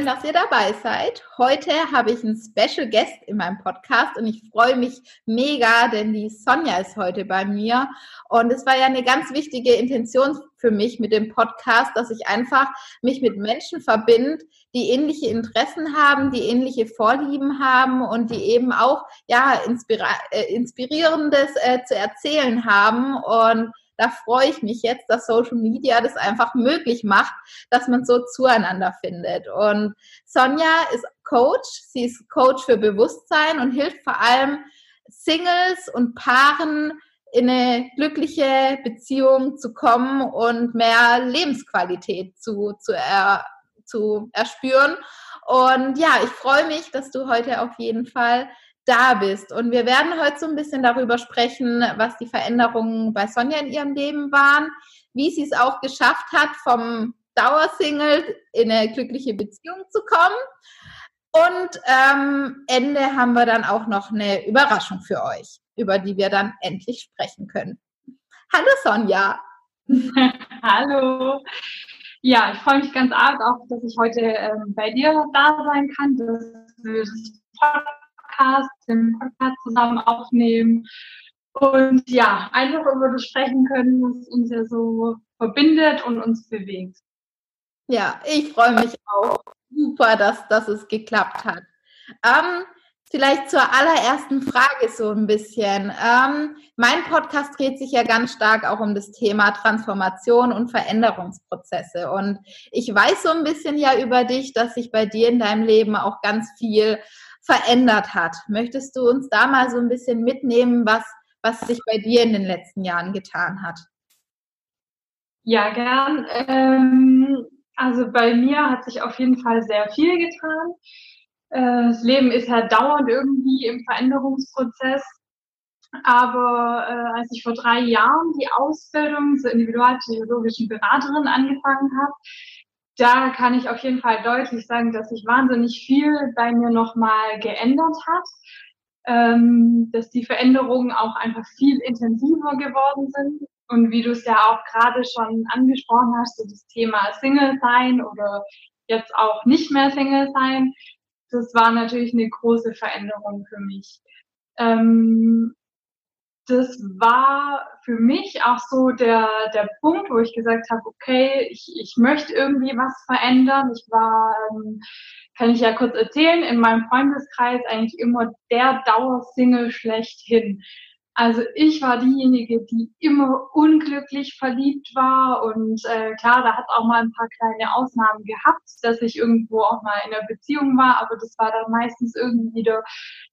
Schön, dass ihr dabei seid. Heute habe ich einen Special Guest in meinem Podcast und ich freue mich mega, denn die Sonja ist heute bei mir. Und es war ja eine ganz wichtige Intention für mich mit dem Podcast, dass ich einfach mich mit Menschen verbinde, die ähnliche Interessen haben, die ähnliche Vorlieben haben und die eben auch ja äh, inspirierendes äh, zu erzählen haben und da freue ich mich jetzt, dass Social Media das einfach möglich macht, dass man so zueinander findet. Und Sonja ist Coach, sie ist Coach für Bewusstsein und hilft vor allem Singles und Paaren in eine glückliche Beziehung zu kommen und mehr Lebensqualität zu, zu, er, zu erspüren. Und ja, ich freue mich, dass du heute auf jeden Fall da bist. Und wir werden heute so ein bisschen darüber sprechen, was die Veränderungen bei Sonja in ihrem Leben waren, wie sie es auch geschafft hat, vom Dauersingle in eine glückliche Beziehung zu kommen. Und ähm, Ende haben wir dann auch noch eine Überraschung für euch, über die wir dann endlich sprechen können. Hallo Sonja. Hallo. Ja, ich freue mich ganz arg auch, dass ich heute ähm, bei dir da sein kann, dass wir das Podcast, den Podcast zusammen aufnehmen und ja, einfach über das sprechen können, was uns ja so verbindet und uns bewegt. Ja, ich freue mich auch. Super, dass, dass es geklappt hat. Ähm, vielleicht zur allerersten Frage so ein bisschen. Ähm, mein Podcast dreht sich ja ganz stark auch um das Thema Transformation und Veränderungsprozesse. Und ich weiß so ein bisschen ja über dich, dass sich bei dir in deinem Leben auch ganz viel verändert hat. Möchtest du uns da mal so ein bisschen mitnehmen, was, was sich bei dir in den letzten Jahren getan hat? Ja, gern. Ähm, also bei mir hat sich auf jeden Fall sehr viel getan. Äh, das Leben ist ja dauernd irgendwie im Veränderungsprozess. Aber äh, als ich vor drei Jahren die Ausbildung zur individualpsychologischen Beraterin angefangen habe, da kann ich auf jeden Fall deutlich sagen, dass sich wahnsinnig viel bei mir nochmal geändert hat. Ähm, dass die Veränderungen auch einfach viel intensiver geworden sind. Und wie du es ja auch gerade schon angesprochen hast, so das Thema Single sein oder jetzt auch nicht mehr Single sein, das war natürlich eine große Veränderung für mich. Ähm, das war für mich auch so der, der Punkt, wo ich gesagt habe, okay, ich, ich möchte irgendwie was verändern. Ich war, ähm, kann ich ja kurz erzählen, in meinem Freundeskreis eigentlich immer der Dauersingle schlechthin. Also ich war diejenige, die immer unglücklich verliebt war und äh, klar, da hat auch mal ein paar kleine Ausnahmen gehabt, dass ich irgendwo auch mal in einer Beziehung war, aber das war dann meistens irgendwie wieder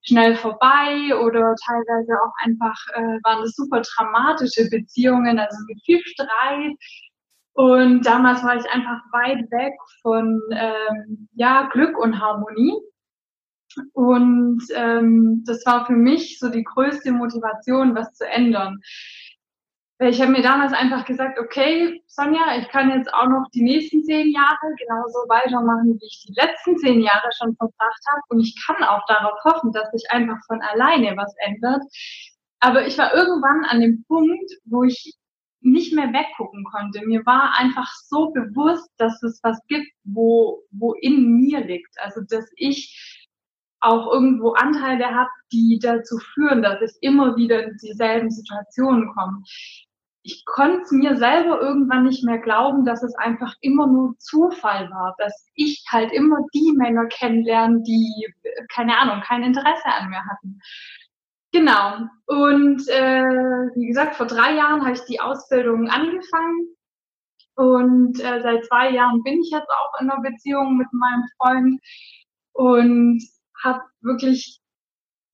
schnell vorbei oder teilweise auch einfach äh, waren das super dramatische Beziehungen, also mit viel Streit. Und damals war ich einfach weit weg von ähm, ja Glück und Harmonie. Und ähm, das war für mich so die größte Motivation, was zu ändern. Ich habe mir damals einfach gesagt, okay, Sonja, ich kann jetzt auch noch die nächsten zehn Jahre genauso weitermachen, wie ich die letzten zehn Jahre schon verbracht habe. Und ich kann auch darauf hoffen, dass sich einfach von alleine was ändert. Aber ich war irgendwann an dem Punkt, wo ich nicht mehr weggucken konnte. Mir war einfach so bewusst, dass es was gibt, wo, wo in mir liegt. Also, dass ich auch irgendwo Anteile habe, die dazu führen, dass ich immer wieder in dieselben Situationen komme. Ich konnte mir selber irgendwann nicht mehr glauben, dass es einfach immer nur Zufall war, dass ich halt immer die Männer kennenlerne, die, keine Ahnung, kein Interesse an mir hatten. Genau. Und äh, wie gesagt, vor drei Jahren habe ich die Ausbildung angefangen. Und äh, seit zwei Jahren bin ich jetzt auch in einer Beziehung mit meinem Freund. Und habe wirklich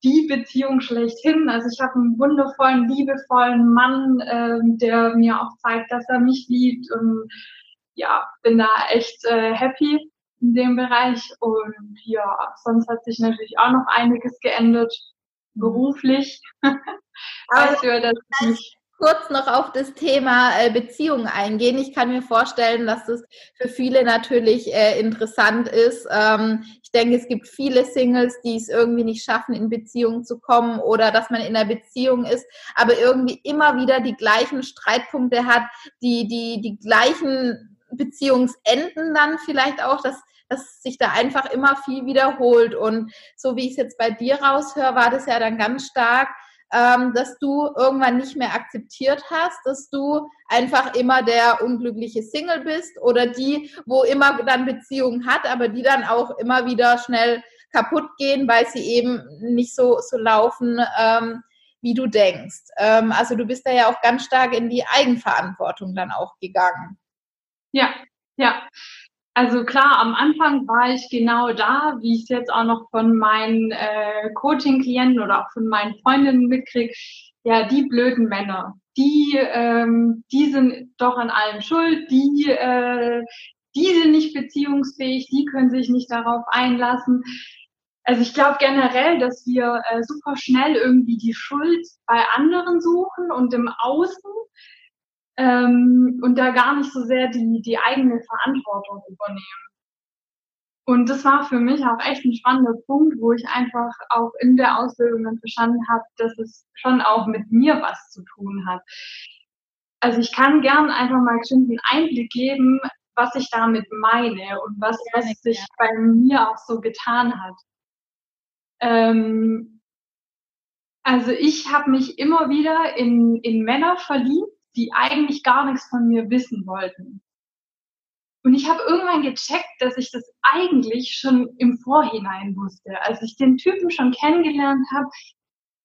die Beziehung schlechthin. Also ich habe einen wundervollen, liebevollen Mann, ähm, der mir auch zeigt, dass er mich liebt und ja, bin da echt äh, happy in dem Bereich. Und ja, sonst hat sich natürlich auch noch einiges geändert, beruflich. weißt du, dass ich kurz noch auf das Thema äh, Beziehungen eingehen. Ich kann mir vorstellen, dass das für viele natürlich äh, interessant ist. Ähm, ich denke, es gibt viele Singles, die es irgendwie nicht schaffen, in Beziehungen zu kommen oder dass man in einer Beziehung ist, aber irgendwie immer wieder die gleichen Streitpunkte hat, die, die, die gleichen Beziehungsenden dann vielleicht auch, dass, dass sich da einfach immer viel wiederholt. Und so wie ich es jetzt bei dir raushöre, war das ja dann ganz stark, ähm, dass du irgendwann nicht mehr akzeptiert hast, dass du einfach immer der unglückliche Single bist oder die, wo immer dann Beziehungen hat, aber die dann auch immer wieder schnell kaputt gehen, weil sie eben nicht so, so laufen, ähm, wie du denkst. Ähm, also du bist da ja auch ganz stark in die Eigenverantwortung dann auch gegangen. Ja, ja. Also klar, am Anfang war ich genau da, wie ich es jetzt auch noch von meinen äh, Coaching-Klienten oder auch von meinen Freundinnen mitkriege. Ja, die blöden Männer, die, ähm, die sind doch an allem schuld, die, äh, die sind nicht beziehungsfähig, die können sich nicht darauf einlassen. Also ich glaube generell, dass wir äh, super schnell irgendwie die Schuld bei anderen suchen und im Außen ähm, und da gar nicht so sehr die, die eigene Verantwortung übernehmen. Und das war für mich auch echt ein spannender Punkt, wo ich einfach auch in der Ausbildung dann verstanden habe, dass es schon auch mit mir was zu tun hat. Also ich kann gern einfach mal einen Einblick geben, was ich damit meine und was, was sich bei mir auch so getan hat. Ähm, also ich habe mich immer wieder in, in Männer verliebt, die eigentlich gar nichts von mir wissen wollten. Und ich habe irgendwann gecheckt, dass ich das eigentlich schon im Vorhinein wusste. Als ich den Typen schon kennengelernt habe,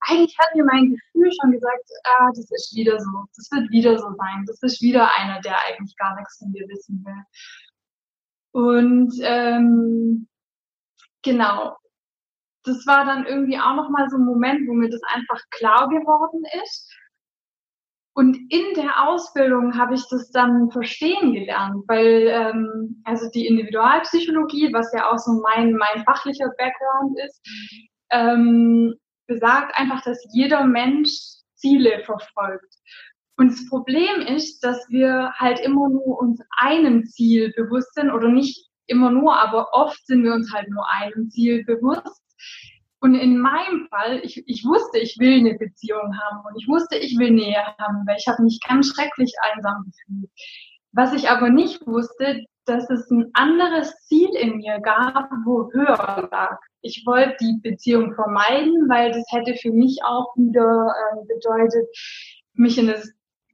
eigentlich hat mir mein Gefühl schon gesagt, ah, das ist wieder so, das wird wieder so sein, das ist wieder einer, der eigentlich gar nichts von mir wissen will. Und ähm, genau, das war dann irgendwie auch nochmal so ein Moment, wo mir das einfach klar geworden ist. Und in der Ausbildung habe ich das dann verstehen gelernt, weil ähm, also die Individualpsychologie, was ja auch so mein, mein fachlicher Background ist, ähm, besagt einfach, dass jeder Mensch Ziele verfolgt. Und das Problem ist, dass wir halt immer nur uns einem Ziel bewusst sind oder nicht immer nur, aber oft sind wir uns halt nur einem Ziel bewusst. Und in meinem Fall, ich, ich wusste, ich will eine Beziehung haben und ich wusste, ich will Nähe haben, weil ich habe mich ganz schrecklich einsam gefühlt. Was ich aber nicht wusste, dass es ein anderes Ziel in mir gab, wo höher lag. Ich wollte die Beziehung vermeiden, weil das hätte für mich auch wieder äh, bedeutet, mich in eine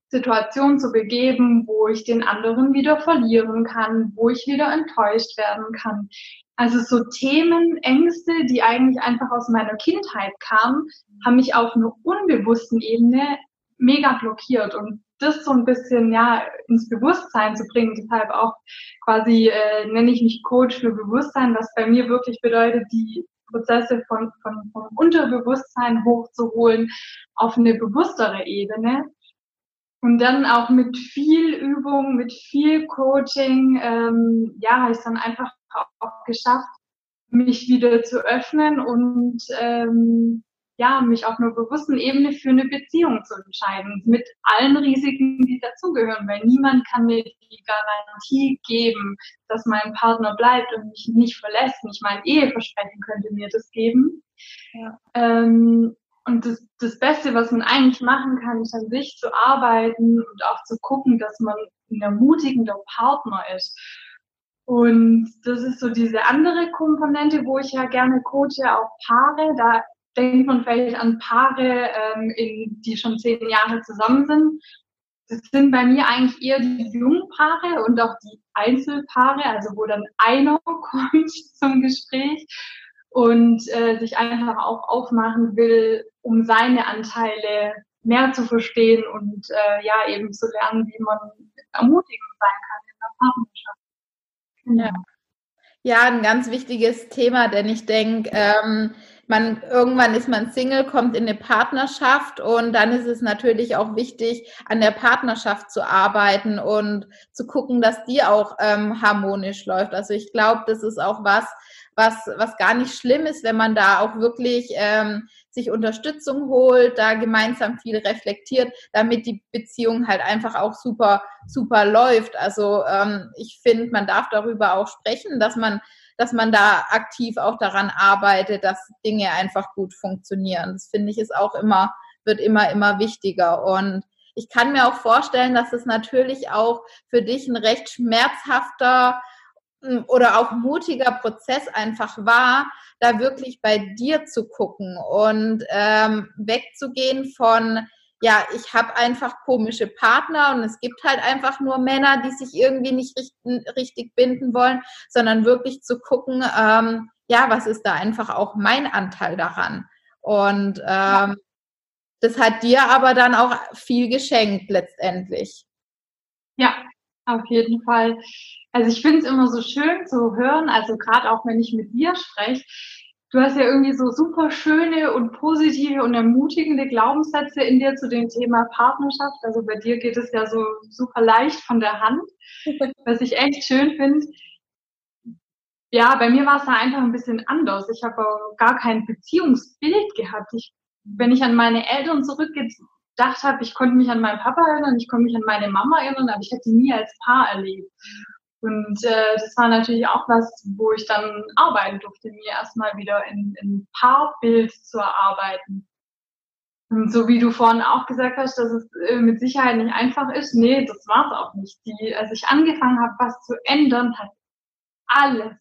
Situation zu begeben, wo ich den anderen wieder verlieren kann, wo ich wieder enttäuscht werden kann. Also so Themen, Ängste, die eigentlich einfach aus meiner Kindheit kamen, haben mich auf einer unbewussten Ebene mega blockiert und das so ein bisschen ja ins Bewusstsein zu bringen. Deshalb auch quasi äh, nenne ich mich Coach für Bewusstsein, was bei mir wirklich bedeutet, die Prozesse von, von, von Unterbewusstsein hochzuholen auf eine bewusstere Ebene. Und dann auch mit viel Übung, mit viel Coaching, ähm, ja, habe ich dann einfach auch geschafft, mich wieder zu öffnen und ähm, ja, mich auf einer bewussten Ebene für eine Beziehung zu entscheiden, mit allen Risiken, die dazugehören, weil niemand kann mir die Garantie geben, dass mein Partner bleibt und mich nicht verlässt. Nicht mein Eheversprechen könnte mir das geben. Ja. Ähm, und das, das Beste, was man eigentlich machen kann, ist an sich zu arbeiten und auch zu gucken, dass man ein ermutigender Partner ist. Und das ist so diese andere Komponente, wo ich ja gerne coache, auch Paare. Da denkt man vielleicht an Paare, ähm, in, die schon zehn Jahre zusammen sind. Das sind bei mir eigentlich eher die Jungpaare und auch die Einzelpaare, also wo dann einer kommt zum Gespräch und äh, sich einfach auch aufmachen will, um seine Anteile mehr zu verstehen und äh, ja eben zu lernen, wie man ermutigend sein kann in der Partnerschaft. Ja. ja, ein ganz wichtiges Thema, denn ich denke, ähm, man irgendwann ist man Single, kommt in eine Partnerschaft und dann ist es natürlich auch wichtig, an der Partnerschaft zu arbeiten und zu gucken, dass die auch ähm, harmonisch läuft. Also ich glaube, das ist auch was, was, was gar nicht schlimm ist, wenn man da auch wirklich ähm, sich Unterstützung holt, da gemeinsam viel reflektiert, damit die Beziehung halt einfach auch super, super läuft. Also ähm, ich finde, man darf darüber auch sprechen, dass man dass man da aktiv auch daran arbeitet, dass Dinge einfach gut funktionieren. Das finde ich ist auch immer, wird immer, immer wichtiger. Und ich kann mir auch vorstellen, dass es natürlich auch für dich ein recht schmerzhafter hm, oder auch mutiger Prozess einfach war, da wirklich bei dir zu gucken und ähm, wegzugehen von ja, ich habe einfach komische Partner und es gibt halt einfach nur Männer, die sich irgendwie nicht richtig, richtig binden wollen, sondern wirklich zu gucken, ähm, ja, was ist da einfach auch mein Anteil daran? Und ähm, das hat dir aber dann auch viel geschenkt letztendlich. Ja, auf jeden Fall. Also ich finde es immer so schön zu hören, also gerade auch wenn ich mit dir spreche, du hast ja irgendwie so super schöne und positive und ermutigende Glaubenssätze in dir zu dem Thema Partnerschaft. Also bei dir geht es ja so super leicht von der Hand, was ich echt schön finde. Ja, bei mir war es da einfach ein bisschen anders. Ich habe gar kein Beziehungsbild gehabt. Ich, wenn ich an meine Eltern zurückgedacht habe, ich konnte mich an meinen Papa erinnern, ich konnte mich an meine Mama erinnern, aber ich hätte die nie als Paar erlebt. Und äh, das war natürlich auch was, wo ich dann arbeiten durfte, mir erstmal wieder in, in Paarbild zu erarbeiten. Und so wie du vorhin auch gesagt hast, dass es äh, mit Sicherheit nicht einfach ist, nee, das war es auch nicht. Die, als ich angefangen habe, was zu ändern, hat alles,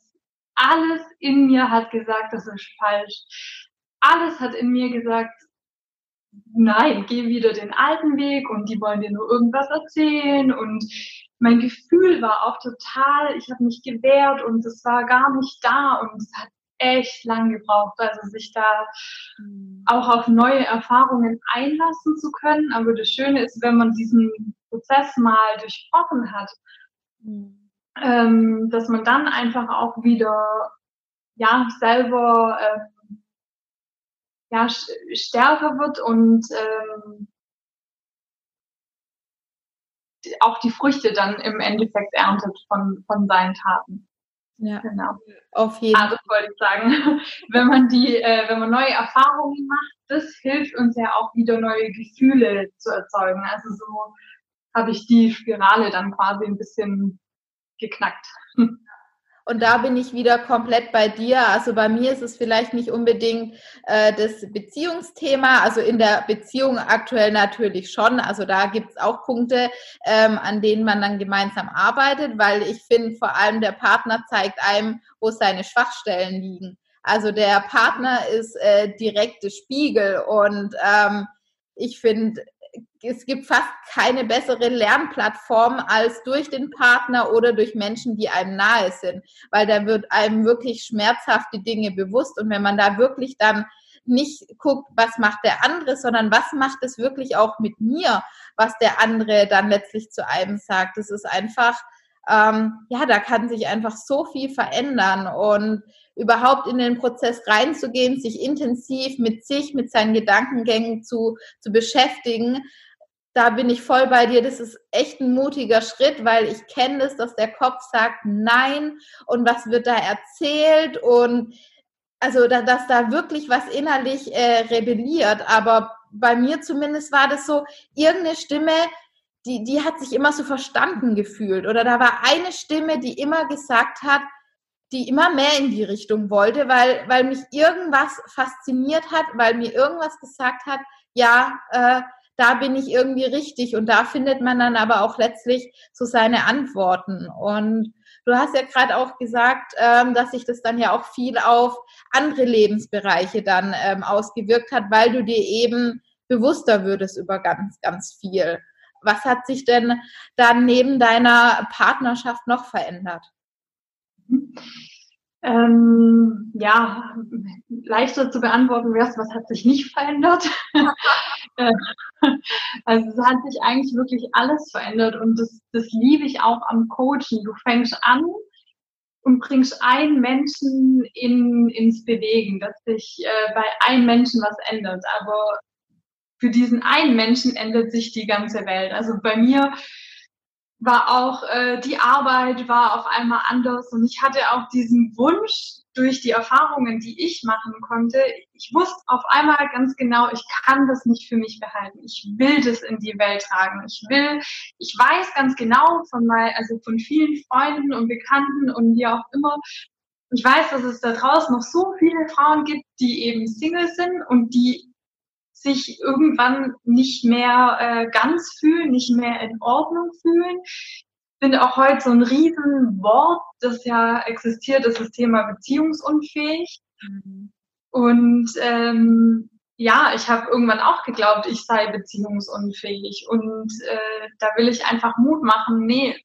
alles in mir hat gesagt, das ist falsch. Alles hat in mir gesagt, nein, geh wieder den alten Weg und die wollen dir nur irgendwas erzählen und mein Gefühl war auch total, ich habe mich gewehrt und es war gar nicht da und es hat echt lang gebraucht, also sich da mhm. auch auf neue Erfahrungen einlassen zu können. Aber das Schöne ist, wenn man diesen Prozess mal durchbrochen hat, mhm. ähm, dass man dann einfach auch wieder ja selber ähm, ja stärker wird und ähm, auch die Früchte dann im Endeffekt erntet von, von seinen Taten. Ja, genau. Auf jeden Fall. Also wollte ich sagen, wenn man die, äh, wenn man neue Erfahrungen macht, das hilft uns ja auch wieder neue Gefühle zu erzeugen. Also so habe ich die Spirale dann quasi ein bisschen geknackt. Und da bin ich wieder komplett bei dir. Also bei mir ist es vielleicht nicht unbedingt äh, das Beziehungsthema. Also in der Beziehung aktuell natürlich schon. Also da gibt es auch Punkte, ähm, an denen man dann gemeinsam arbeitet, weil ich finde, vor allem der Partner zeigt einem, wo seine Schwachstellen liegen. Also der Partner ist äh, direkte Spiegel und ähm, ich finde, es gibt fast keine bessere Lernplattform als durch den Partner oder durch Menschen, die einem nahe sind, weil da wird einem wirklich schmerzhaft die Dinge bewusst und wenn man da wirklich dann nicht guckt, was macht der andere, sondern was macht es wirklich auch mit mir, was der andere dann letztlich zu einem sagt. Das ist einfach, ähm, ja, da kann sich einfach so viel verändern und überhaupt in den Prozess reinzugehen, sich intensiv mit sich, mit seinen Gedankengängen zu, zu beschäftigen, da bin ich voll bei dir. Das ist echt ein mutiger Schritt, weil ich kenne das, dass der Kopf sagt Nein und was wird da erzählt und also da, dass da wirklich was innerlich äh, rebelliert. Aber bei mir zumindest war das so, irgendeine Stimme, die, die hat sich immer so verstanden gefühlt. Oder da war eine Stimme, die immer gesagt hat, die immer mehr in die Richtung wollte, weil, weil mich irgendwas fasziniert hat, weil mir irgendwas gesagt hat, ja, äh, da bin ich irgendwie richtig und da findet man dann aber auch letztlich so seine Antworten. Und du hast ja gerade auch gesagt, ähm, dass sich das dann ja auch viel auf andere Lebensbereiche dann ähm, ausgewirkt hat, weil du dir eben bewusster würdest über ganz, ganz viel. Was hat sich denn dann neben deiner Partnerschaft noch verändert? Ähm, ja, leichter zu beantworten wäre was hat sich nicht verändert? Äh, also es hat sich eigentlich wirklich alles verändert und das, das liebe ich auch am Coachen. Du fängst an und bringst einen Menschen in, ins Bewegen, dass sich äh, bei einem Menschen was ändert. Aber für diesen einen Menschen ändert sich die ganze Welt. Also bei mir war auch äh, die Arbeit war auf einmal anders und ich hatte auch diesen Wunsch durch die Erfahrungen, die ich machen konnte. Ich wusste auf einmal ganz genau, ich kann das nicht für mich behalten. Ich will das in die Welt tragen. Ich will, ich weiß ganz genau von mal, also von vielen Freunden und Bekannten und wie auch immer. Ich weiß, dass es da draußen noch so viele Frauen gibt, die eben Single sind und die sich irgendwann nicht mehr äh, ganz fühlen, nicht mehr in Ordnung fühlen. Ich finde auch heute so ein Riesenwort, das ja existiert, ist das Thema beziehungsunfähig. Und ähm, ja, ich habe irgendwann auch geglaubt, ich sei beziehungsunfähig. Und äh, da will ich einfach Mut machen, nee,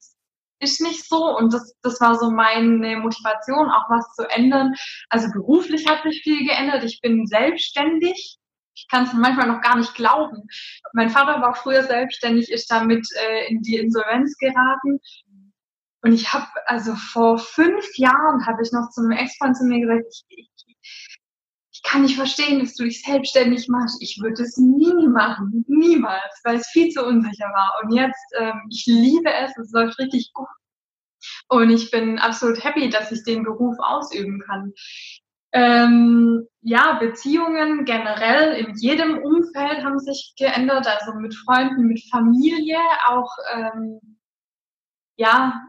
ist nicht so. Und das, das war so meine Motivation, auch was zu ändern. Also beruflich hat sich viel geändert. Ich bin selbstständig ich kann es manchmal noch gar nicht glauben. Mein Vater war früher selbstständig, ist damit äh, in die Insolvenz geraten. Und ich habe, also vor fünf Jahren habe ich noch zu einem Ex-Freund zu mir gesagt, ich, ich, ich kann nicht verstehen, dass du dich selbstständig machst. Ich würde es nie machen, niemals, weil es viel zu unsicher war. Und jetzt, ähm, ich liebe es, es läuft richtig gut. Und ich bin absolut happy, dass ich den Beruf ausüben kann. Ähm, ja, Beziehungen generell in jedem Umfeld haben sich geändert, also mit Freunden, mit Familie, auch ähm, ja,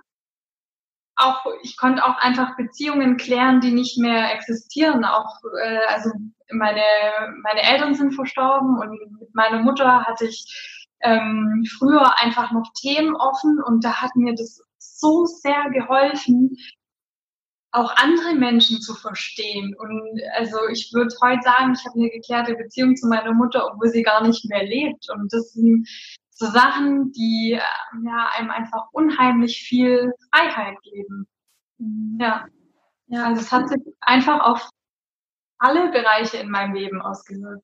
auch ich konnte auch einfach Beziehungen klären, die nicht mehr existieren. Auch äh, also meine meine Eltern sind verstorben und mit meiner Mutter hatte ich ähm, früher einfach noch Themen offen und da hat mir das so sehr geholfen, auch andere Menschen zu verstehen. Und also ich würde heute sagen, ich habe eine geklärte Beziehung zu meiner Mutter, obwohl sie gar nicht mehr lebt. Und das sind so Sachen, die äh, ja, einem einfach unheimlich viel Freiheit geben. Mhm. Ja. ja. Also es hat sich einfach auf alle Bereiche in meinem Leben ausgewirkt.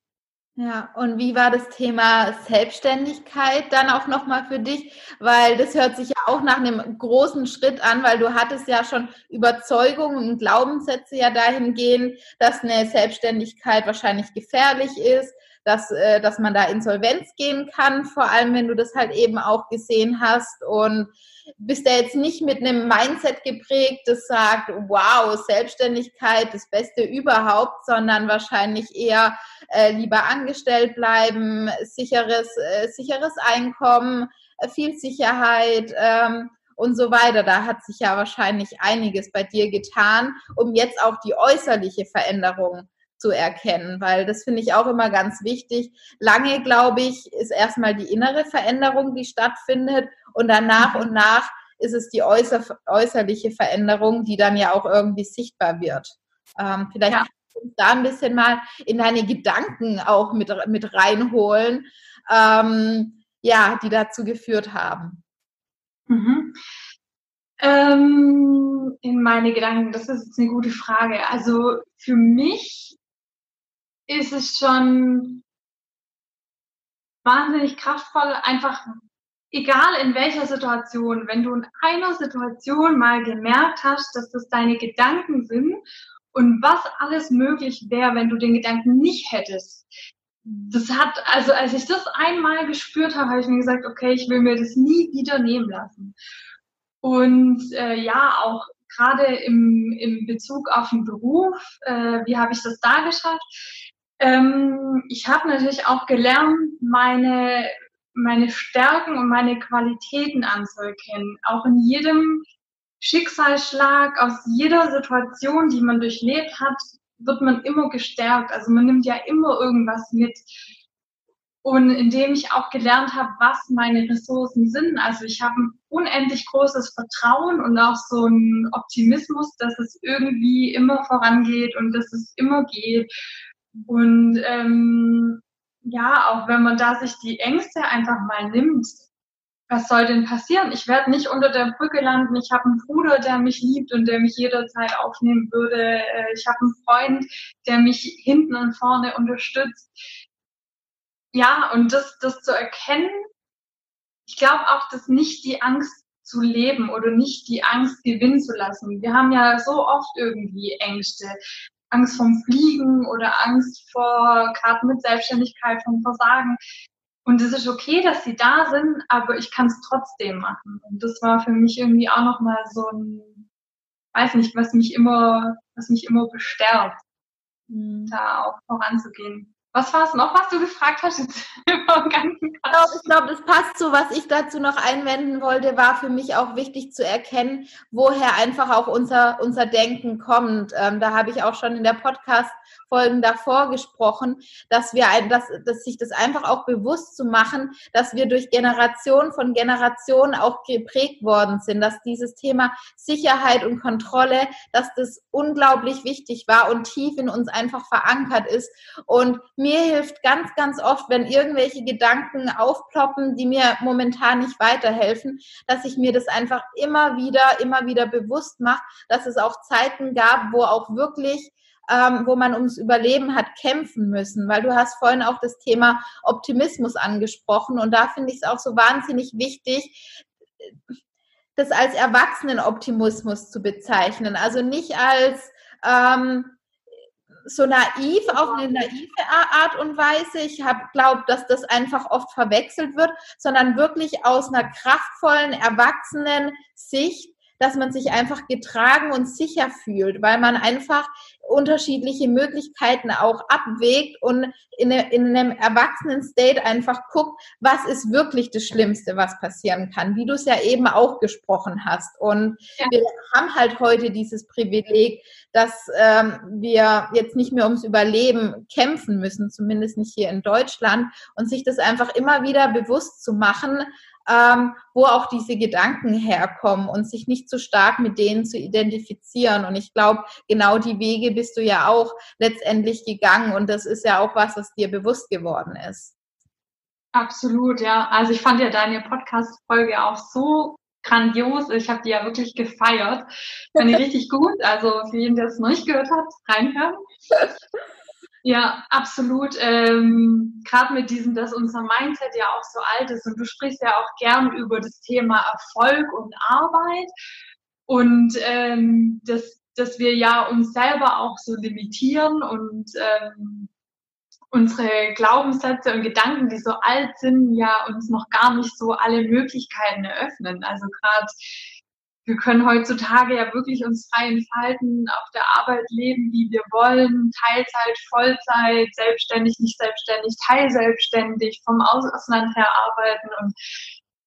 Ja, und wie war das Thema Selbstständigkeit dann auch nochmal für dich? Weil das hört sich ja auch nach einem großen Schritt an, weil du hattest ja schon Überzeugungen und Glaubenssätze ja dahingehend, dass eine Selbstständigkeit wahrscheinlich gefährlich ist, dass, äh, dass man da Insolvenz gehen kann, vor allem wenn du das halt eben auch gesehen hast und bist da jetzt nicht mit einem Mindset geprägt, das sagt, wow, Selbstständigkeit, das Beste überhaupt, sondern wahrscheinlich eher äh, lieber angestellt bleiben, sicheres, äh, sicheres Einkommen, äh, viel Sicherheit ähm, und so weiter. Da hat sich ja wahrscheinlich einiges bei dir getan, um jetzt auch die äußerliche Veränderung zu erkennen, weil das finde ich auch immer ganz wichtig. Lange, glaube ich, ist erstmal die innere Veränderung, die stattfindet und dann nach und nach ist es die äußer, äußerliche Veränderung, die dann ja auch irgendwie sichtbar wird. Ähm, vielleicht ja. uns da ein bisschen mal in deine Gedanken auch mit, mit reinholen, ähm, ja, die dazu geführt haben. Mhm. Ähm, in meine Gedanken, das ist jetzt eine gute Frage. Also für mich ist es schon wahnsinnig kraftvoll, einfach egal in welcher Situation, wenn du in einer Situation mal gemerkt hast, dass das deine Gedanken sind und was alles möglich wäre, wenn du den Gedanken nicht hättest. Das hat, also als ich das einmal gespürt habe, habe ich mir gesagt, okay, ich will mir das nie wieder nehmen lassen. Und äh, ja, auch gerade im, im Bezug auf den Beruf, äh, wie habe ich das da geschafft? Ähm, ich habe natürlich auch gelernt, meine, meine Stärken und meine Qualitäten anzuerkennen. Auch in jedem Schicksalsschlag, aus jeder Situation, die man durchlebt hat, wird man immer gestärkt. Also man nimmt ja immer irgendwas mit. Und indem ich auch gelernt habe, was meine Ressourcen sind. Also ich habe ein unendlich großes Vertrauen und auch so ein Optimismus, dass es irgendwie immer vorangeht und dass es immer geht. Und ähm, ja, auch wenn man da sich die Ängste einfach mal nimmt, was soll denn passieren? Ich werde nicht unter der Brücke landen. Ich habe einen Bruder, der mich liebt und der mich jederzeit aufnehmen würde. Äh, ich habe einen Freund, der mich hinten und vorne unterstützt. Ja, und das, das zu erkennen, ich glaube auch, dass nicht die Angst zu leben oder nicht die Angst gewinnen zu lassen. Wir haben ja so oft irgendwie Ängste. Angst vom Fliegen oder Angst vor, gerade mit Selbstständigkeit, vom Versagen. Und es ist okay, dass sie da sind, aber ich kann es trotzdem machen. Und das war für mich irgendwie auch nochmal so ein, weiß nicht, was mich immer, was mich immer bestärkt, mhm. da auch voranzugehen. Was war es noch, was du gefragt hast? Jetzt ich glaube, das passt so. Was ich dazu noch einwenden wollte, war für mich auch wichtig zu erkennen, woher einfach auch unser, unser Denken kommt. Ähm, da habe ich auch schon in der Podcast Folgen davor gesprochen, dass wir ein, dass, dass sich das einfach auch bewusst zu machen, dass wir durch Generation von Generation auch geprägt worden sind, dass dieses Thema Sicherheit und Kontrolle, dass das unglaublich wichtig war und tief in uns einfach verankert ist. Und mir hilft ganz, ganz oft, wenn irgendwelche Gedanken aufploppen, die mir momentan nicht weiterhelfen, dass ich mir das einfach immer wieder, immer wieder bewusst mache, dass es auch Zeiten gab, wo auch wirklich ähm, wo man ums Überleben hat kämpfen müssen, weil du hast vorhin auch das Thema Optimismus angesprochen und da finde ich es auch so wahnsinnig wichtig, das als Erwachsenenoptimismus zu bezeichnen. Also nicht als ähm, so naiv auf eine naive Art und Weise. Ich habe glaubt, dass das einfach oft verwechselt wird, sondern wirklich aus einer kraftvollen, erwachsenen Sicht dass man sich einfach getragen und sicher fühlt, weil man einfach unterschiedliche Möglichkeiten auch abwägt und in, in einem erwachsenen State einfach guckt, was ist wirklich das Schlimmste, was passieren kann, wie du es ja eben auch gesprochen hast. Und ja. wir haben halt heute dieses Privileg, dass ähm, wir jetzt nicht mehr ums Überleben kämpfen müssen, zumindest nicht hier in Deutschland, und sich das einfach immer wieder bewusst zu machen, ähm, wo auch diese Gedanken herkommen und sich nicht zu stark mit denen zu identifizieren. Und ich glaube, genau die Wege bist du ja auch letztendlich gegangen und das ist ja auch was, was dir bewusst geworden ist. Absolut, ja. Also ich fand ja deine Podcast-Folge auch so grandios. Ich habe die ja wirklich gefeiert. Fand ich richtig gut. Also für jeden, der es noch nicht gehört hat, reinhören. Ja, absolut. Ähm, Gerade mit diesem, dass unser Mindset ja auch so alt ist und du sprichst ja auch gern über das Thema Erfolg und Arbeit und ähm, dass, dass wir ja uns selber auch so limitieren und ähm, unsere Glaubenssätze und Gedanken, die so alt sind, ja uns noch gar nicht so alle Möglichkeiten eröffnen. Also gerade wir können heutzutage ja wirklich uns frei entfalten, auf der Arbeit leben, wie wir wollen, Teilzeit, Vollzeit, selbstständig, nicht selbstständig, teilselbstständig, vom Ausland her arbeiten und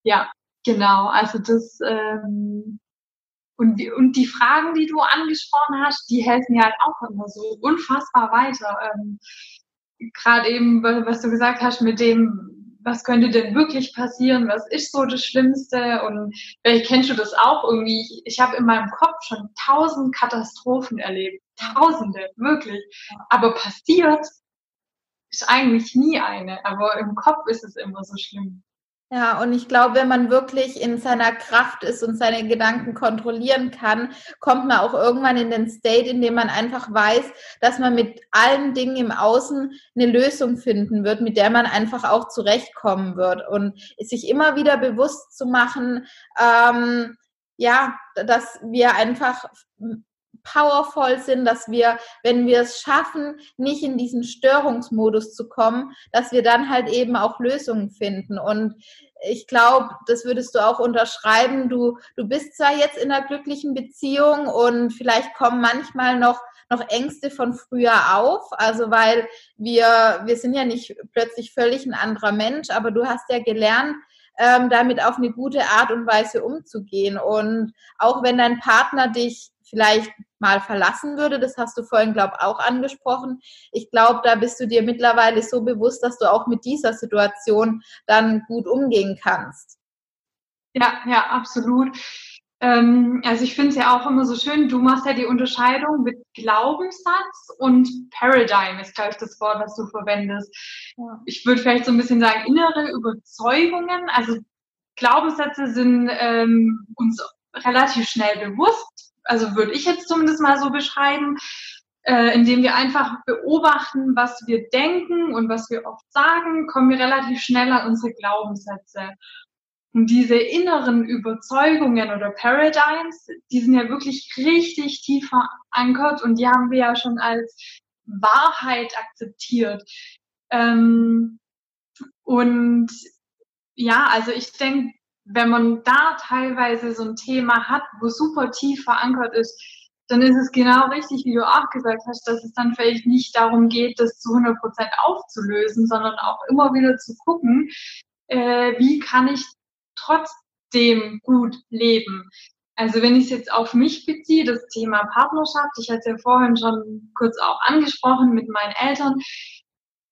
ja, genau, also das ähm, und, die, und die Fragen, die du angesprochen hast, die helfen ja halt auch immer so unfassbar weiter. Ähm, Gerade eben, was du gesagt hast mit dem, was könnte denn wirklich passieren, was ist so das Schlimmste und vielleicht kennst du das auch irgendwie. Ich, ich habe in meinem Kopf schon tausend Katastrophen erlebt, tausende, wirklich. Aber passiert ist eigentlich nie eine, aber im Kopf ist es immer so schlimm. Ja, und ich glaube, wenn man wirklich in seiner Kraft ist und seine Gedanken kontrollieren kann, kommt man auch irgendwann in den State, in dem man einfach weiß, dass man mit allen Dingen im Außen eine Lösung finden wird, mit der man einfach auch zurechtkommen wird. Und sich immer wieder bewusst zu machen, ähm, ja, dass wir einfach powervoll sind, dass wir, wenn wir es schaffen, nicht in diesen Störungsmodus zu kommen, dass wir dann halt eben auch Lösungen finden. Und ich glaube, das würdest du auch unterschreiben. Du, du bist zwar jetzt in einer glücklichen Beziehung und vielleicht kommen manchmal noch noch Ängste von früher auf, also weil wir wir sind ja nicht plötzlich völlig ein anderer Mensch, aber du hast ja gelernt, ähm, damit auf eine gute Art und Weise umzugehen und auch wenn dein Partner dich vielleicht mal verlassen würde. Das hast du vorhin, glaube ich, auch angesprochen. Ich glaube, da bist du dir mittlerweile so bewusst, dass du auch mit dieser Situation dann gut umgehen kannst. Ja, ja, absolut. Ähm, also ich finde es ja auch immer so schön, du machst ja die Unterscheidung mit Glaubenssatz und Paradigm ist, glaube ich, das Wort, was du verwendest. Ja. Ich würde vielleicht so ein bisschen sagen, innere Überzeugungen. Also Glaubenssätze sind ähm, uns relativ schnell bewusst also würde ich jetzt zumindest mal so beschreiben, äh, indem wir einfach beobachten, was wir denken und was wir oft sagen, kommen wir relativ schnell an unsere Glaubenssätze. Und diese inneren Überzeugungen oder Paradigms, die sind ja wirklich richtig tief verankert und die haben wir ja schon als Wahrheit akzeptiert. Ähm, und ja, also ich denke, wenn man da teilweise so ein Thema hat, wo super tief verankert ist, dann ist es genau richtig, wie du auch gesagt hast, dass es dann vielleicht nicht darum geht, das zu 100 Prozent aufzulösen, sondern auch immer wieder zu gucken, äh, wie kann ich trotzdem gut leben. Also wenn ich es jetzt auf mich beziehe, das Thema Partnerschaft, ich hatte es ja vorhin schon kurz auch angesprochen mit meinen Eltern,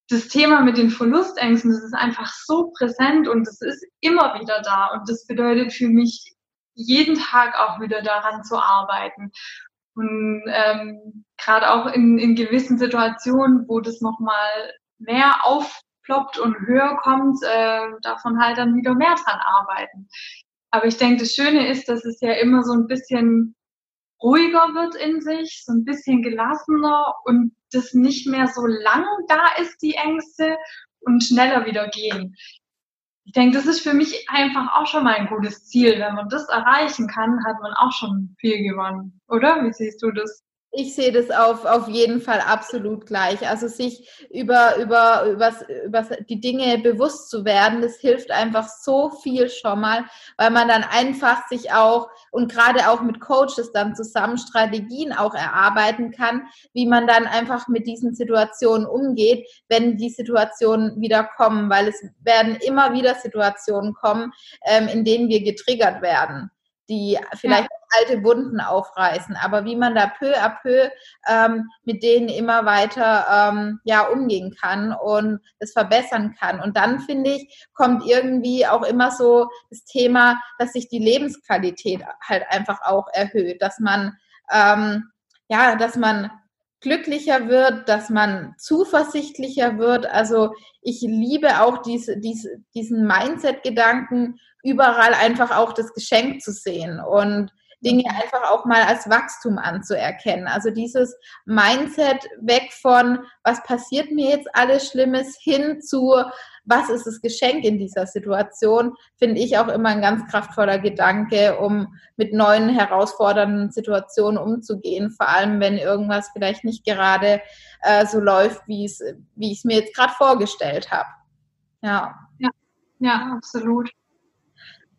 das Thema mit den Verlustängsten, das ist einfach so präsent und es ist immer wieder da und das bedeutet für mich jeden Tag auch wieder daran zu arbeiten. Und ähm, gerade auch in, in gewissen Situationen, wo das nochmal mehr aufploppt und höher kommt, äh, davon halt dann wieder mehr dran arbeiten. Aber ich denke, das Schöne ist, dass es ja immer so ein bisschen ruhiger wird in sich, so ein bisschen gelassener und das nicht mehr so lang da ist, die Ängste, und schneller wieder gehen ich denke, das ist für mich einfach auch schon mal ein gutes Ziel. Wenn man das erreichen kann, hat man auch schon viel gewonnen, oder? Wie siehst du das? Ich sehe das auf, auf jeden Fall absolut gleich. Also sich über, über, über, über die Dinge bewusst zu werden, das hilft einfach so viel schon mal, weil man dann einfach sich auch und gerade auch mit Coaches dann zusammen Strategien auch erarbeiten kann, wie man dann einfach mit diesen Situationen umgeht, wenn die Situationen wieder kommen, weil es werden immer wieder Situationen kommen, ähm, in denen wir getriggert werden die vielleicht. Alte Wunden aufreißen, aber wie man da peu à peu ähm, mit denen immer weiter ähm, ja umgehen kann und es verbessern kann. Und dann finde ich, kommt irgendwie auch immer so das Thema, dass sich die Lebensqualität halt einfach auch erhöht, dass man ähm, ja, dass man glücklicher wird, dass man zuversichtlicher wird. Also ich liebe auch diese, diese, diesen Mindset-Gedanken, überall einfach auch das Geschenk zu sehen und Dinge einfach auch mal als Wachstum anzuerkennen. Also dieses Mindset weg von, was passiert mir jetzt alles Schlimmes, hin zu, was ist das Geschenk in dieser Situation, finde ich auch immer ein ganz kraftvoller Gedanke, um mit neuen herausfordernden Situationen umzugehen, vor allem wenn irgendwas vielleicht nicht gerade äh, so läuft, wie es, wie ich es mir jetzt gerade vorgestellt habe. Ja. ja. Ja, absolut.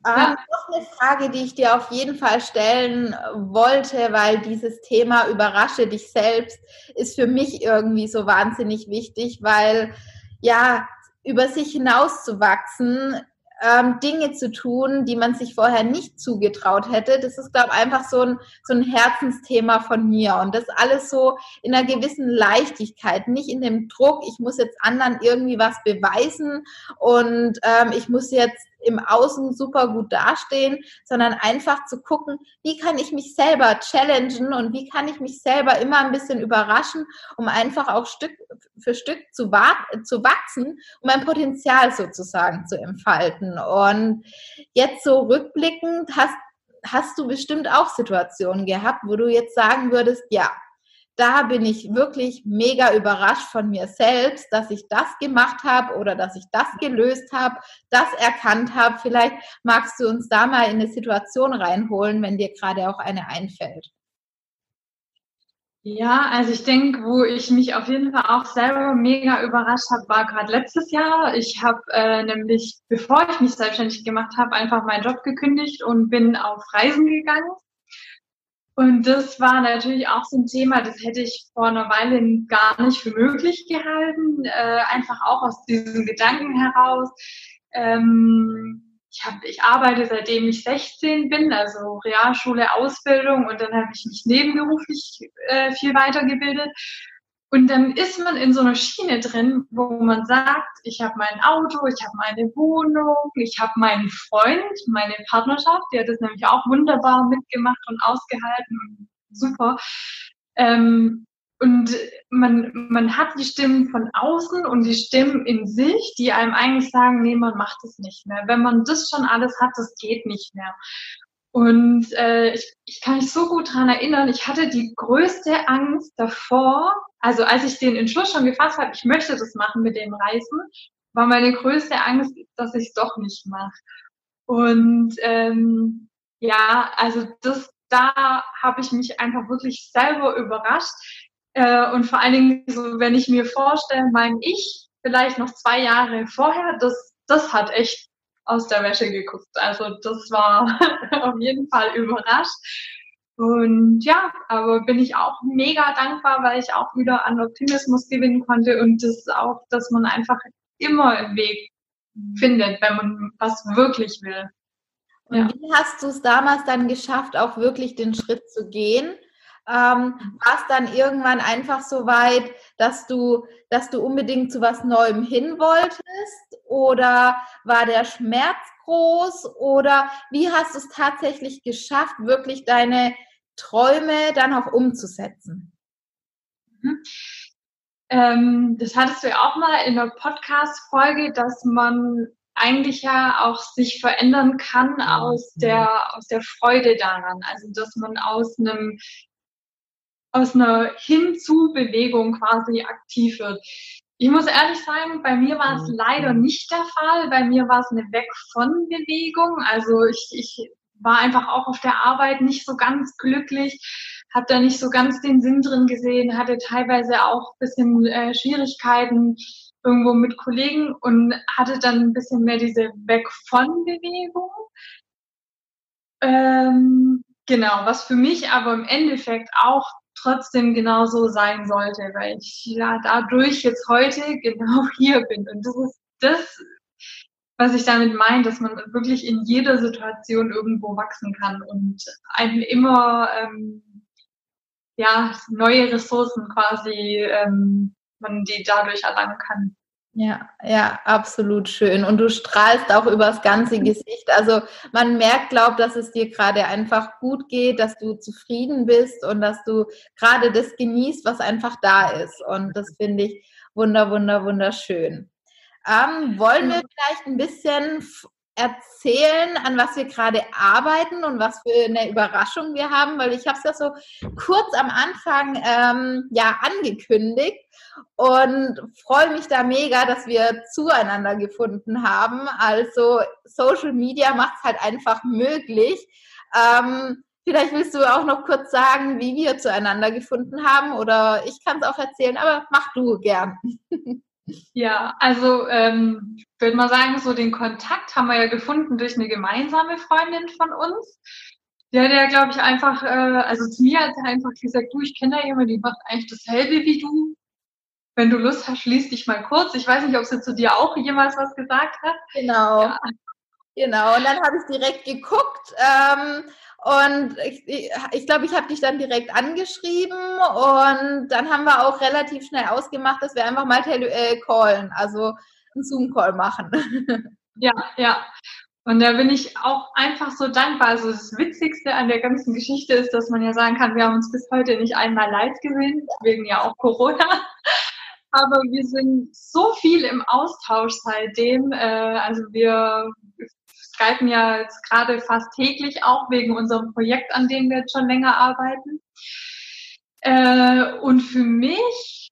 Ja. Ähm, noch eine Frage, die ich dir auf jeden Fall stellen wollte, weil dieses Thema überrasche dich selbst ist für mich irgendwie so wahnsinnig wichtig, weil ja, über sich hinauszuwachsen ähm, Dinge zu tun, die man sich vorher nicht zugetraut hätte. Das ist, glaube ich, einfach so ein, so ein Herzensthema von mir. Und das alles so in einer gewissen Leichtigkeit, nicht in dem Druck, ich muss jetzt anderen irgendwie was beweisen und ähm, ich muss jetzt im Außen super gut dastehen, sondern einfach zu gucken, wie kann ich mich selber challengen und wie kann ich mich selber immer ein bisschen überraschen, um einfach auch Stück für Stück zu, zu wachsen, um mein Potenzial sozusagen zu entfalten. Und jetzt so rückblickend hast, hast du bestimmt auch Situationen gehabt, wo du jetzt sagen würdest, ja, da bin ich wirklich mega überrascht von mir selbst, dass ich das gemacht habe oder dass ich das gelöst habe, das erkannt habe. Vielleicht magst du uns da mal in eine Situation reinholen, wenn dir gerade auch eine einfällt. Ja, also ich denke, wo ich mich auf jeden Fall auch selber mega überrascht habe, war gerade letztes Jahr. Ich habe äh, nämlich, bevor ich mich selbstständig gemacht habe, einfach meinen Job gekündigt und bin auf Reisen gegangen und das war natürlich auch so ein Thema, das hätte ich vor einer Weile gar nicht für möglich gehalten, äh, einfach auch aus diesem Gedanken heraus. Ähm, ich, hab, ich arbeite seitdem ich 16 bin, also Realschule, Ausbildung und dann habe ich mich nebenberuflich äh, viel weitergebildet. Und dann ist man in so einer Schiene drin, wo man sagt, ich habe mein Auto, ich habe meine Wohnung, ich habe meinen Freund, meine Partnerschaft, die hat das nämlich auch wunderbar mitgemacht und ausgehalten und super. Ähm, und man, man hat die Stimmen von außen und die Stimmen in sich, die einem eigentlich sagen, nee, man macht es nicht mehr. Wenn man das schon alles hat, das geht nicht mehr. Und äh, ich, ich kann mich so gut dran erinnern, ich hatte die größte Angst davor, also als ich den Entschluss schon gefasst habe, ich möchte das machen mit dem Reisen, war meine größte Angst, dass ich es doch nicht mache. Und ähm, ja, also das, da habe ich mich einfach wirklich selber überrascht. Äh, und vor allen Dingen, so, wenn ich mir vorstelle, mein Ich vielleicht noch zwei Jahre vorher, das, das hat echt aus der Wäsche geguckt. Also das war auf jeden Fall überrascht. Und ja, aber bin ich auch mega dankbar, weil ich auch wieder an Optimismus gewinnen konnte und das auch, dass man einfach immer einen Weg findet, wenn man was wirklich will. Und ja. wie hast du es damals dann geschafft, auch wirklich den Schritt zu gehen? Ähm, war es dann irgendwann einfach so weit, dass du, dass du unbedingt zu was Neuem hin wolltest? Oder war der Schmerz groß? Oder wie hast du es tatsächlich geschafft, wirklich deine Träume dann auch umzusetzen? Mhm. Ähm, das hattest du ja auch mal in der Podcast-Folge, dass man eigentlich ja auch sich verändern kann aus der, aus der Freude daran. Also, dass man aus einem, aus einer Hinzu-Bewegung quasi aktiv wird. Ich muss ehrlich sagen, bei mir war es mhm. leider nicht der Fall. Bei mir war es eine Weg von Bewegung. Also ich, ich war einfach auch auf der Arbeit nicht so ganz glücklich habe da nicht so ganz den Sinn drin gesehen, hatte teilweise auch bisschen äh, Schwierigkeiten irgendwo mit Kollegen und hatte dann ein bisschen mehr diese Weg von Bewegung. Ähm, genau, was für mich aber im Endeffekt auch trotzdem genauso sein sollte, weil ich ja dadurch jetzt heute genau hier bin. Und das ist das, was ich damit meine, dass man wirklich in jeder Situation irgendwo wachsen kann und einem immer ähm, ja, neue Ressourcen quasi ähm, man die dadurch erlangen kann. Ja, ja, absolut schön. Und du strahlst auch übers ganze Gesicht. Also man merkt, glaub, dass es dir gerade einfach gut geht, dass du zufrieden bist und dass du gerade das genießt, was einfach da ist. Und das finde ich wunder, wunder, wunderschön. Ähm, wollen wir vielleicht ein bisschen erzählen, an was wir gerade arbeiten und was für eine Überraschung wir haben, weil ich habe es ja so kurz am Anfang ähm, ja angekündigt und freue mich da mega, dass wir zueinander gefunden haben. Also Social Media macht es halt einfach möglich. Ähm, vielleicht willst du auch noch kurz sagen, wie wir zueinander gefunden haben oder ich kann es auch erzählen, aber mach du gern. Ja, also ähm, ich würde mal sagen, so den Kontakt haben wir ja gefunden durch eine gemeinsame Freundin von uns. Die hat ja, glaube ich, einfach, äh, also zu mir hat sie einfach gesagt, du, ich kenne da jemanden, die macht eigentlich dasselbe wie du. Wenn du Lust hast, schließ dich mal kurz. Ich weiß nicht, ob sie zu dir auch jemals was gesagt hat. Genau. Ja. Genau, und dann habe ich direkt geguckt ähm, und ich glaube, ich, glaub, ich habe dich dann direkt angeschrieben und dann haben wir auch relativ schnell ausgemacht, dass wir einfach mal äh, callen, also einen Zoom-Call machen. Ja, ja. Und da bin ich auch einfach so dankbar. Also das Witzigste an der ganzen Geschichte ist, dass man ja sagen kann, wir haben uns bis heute nicht einmal live gesehen, wegen ja auch Corona. Aber wir sind so viel im Austausch seitdem. Äh, also wir skypen ja jetzt gerade fast täglich auch wegen unserem Projekt, an dem wir jetzt schon länger arbeiten. Äh, und für mich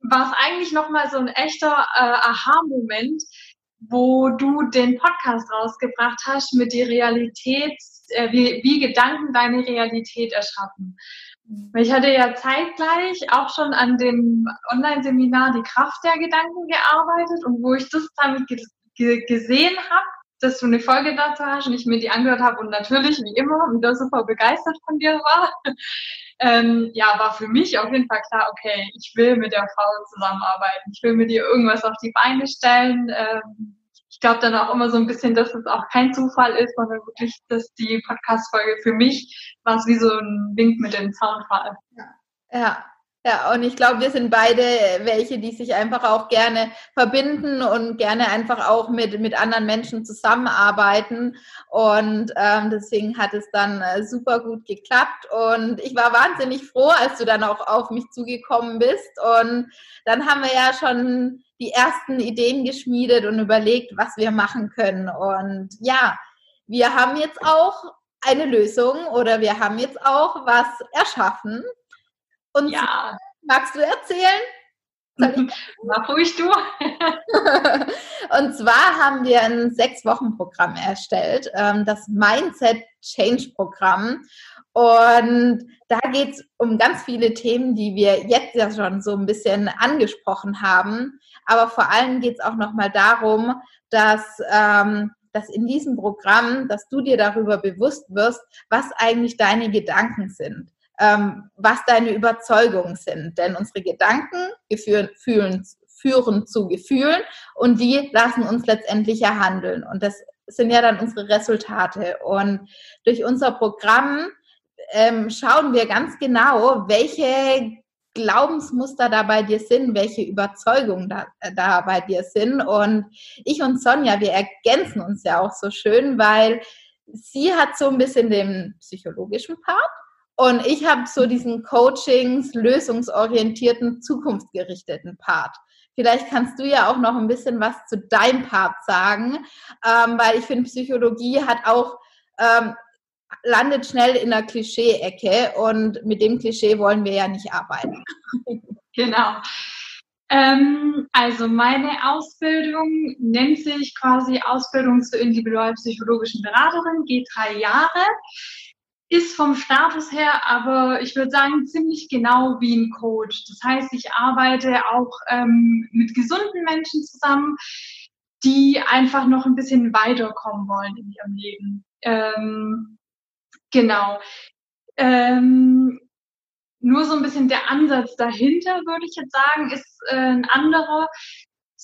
war es eigentlich nochmal so ein echter äh, Aha-Moment, wo du den Podcast rausgebracht hast mit der Realität, äh, wie, wie Gedanken deine Realität erschaffen. Ich hatte ja zeitgleich auch schon an dem Online-Seminar Die Kraft der Gedanken gearbeitet und wo ich das dann gesehen habe, dass du eine Folge dazu hast und ich mir die angehört habe und natürlich, wie immer, wieder super begeistert von dir war, ähm, ja, war für mich auf jeden Fall klar, okay, ich will mit der Frau zusammenarbeiten, ich will mit ihr irgendwas auf die Beine stellen. Ähm, ich glaube dann auch immer so ein bisschen, dass es auch kein Zufall ist, sondern wirklich, dass die Podcast-Folge für mich war es wie so ein Wink mit dem Zaunfall. Ja. ja, ja, und ich glaube, wir sind beide welche, die sich einfach auch gerne verbinden und gerne einfach auch mit, mit anderen Menschen zusammenarbeiten. Und ähm, deswegen hat es dann äh, super gut geklappt. Und ich war wahnsinnig froh, als du dann auch auf mich zugekommen bist. Und dann haben wir ja schon die ersten Ideen geschmiedet und überlegt, was wir machen können. Und ja, wir haben jetzt auch eine Lösung oder wir haben jetzt auch was erschaffen. Und ja. magst du erzählen? Mach ruhig du. und zwar haben wir ein Sechs-Wochen-Programm erstellt, ähm, das Mindset Change Programm. Und da geht es um ganz viele Themen, die wir jetzt ja schon so ein bisschen angesprochen haben. Aber vor allem geht es auch nochmal darum, dass, ähm, dass in diesem Programm, dass du dir darüber bewusst wirst, was eigentlich deine Gedanken sind ähm, was deine Überzeugungen sind. Denn unsere Gedanken geführen, fühlen, führen zu Gefühlen und die lassen uns letztendlich ja handeln. Und das sind ja dann unsere Resultate. Und durch unser Programm ähm, schauen wir ganz genau, welche Glaubensmuster da bei dir sind, welche Überzeugungen da, da bei dir sind. Und ich und Sonja, wir ergänzen uns ja auch so schön, weil sie hat so ein bisschen den psychologischen Part und ich habe so diesen Coachings, lösungsorientierten, zukunftsgerichteten Part. Vielleicht kannst du ja auch noch ein bisschen was zu deinem Part sagen, ähm, weil ich finde, Psychologie hat auch, ähm, landet schnell in der Klischee-Ecke und mit dem Klischee wollen wir ja nicht arbeiten. Genau. Ähm, also meine Ausbildung nennt sich quasi Ausbildung zur individualpsychologischen Beraterin, geht drei Jahre ist vom Status her aber, ich würde sagen, ziemlich genau wie ein Coach. Das heißt, ich arbeite auch ähm, mit gesunden Menschen zusammen, die einfach noch ein bisschen weiterkommen wollen in ihrem Leben. Ähm, genau. Ähm, nur so ein bisschen der Ansatz dahinter, würde ich jetzt sagen, ist äh, ein anderer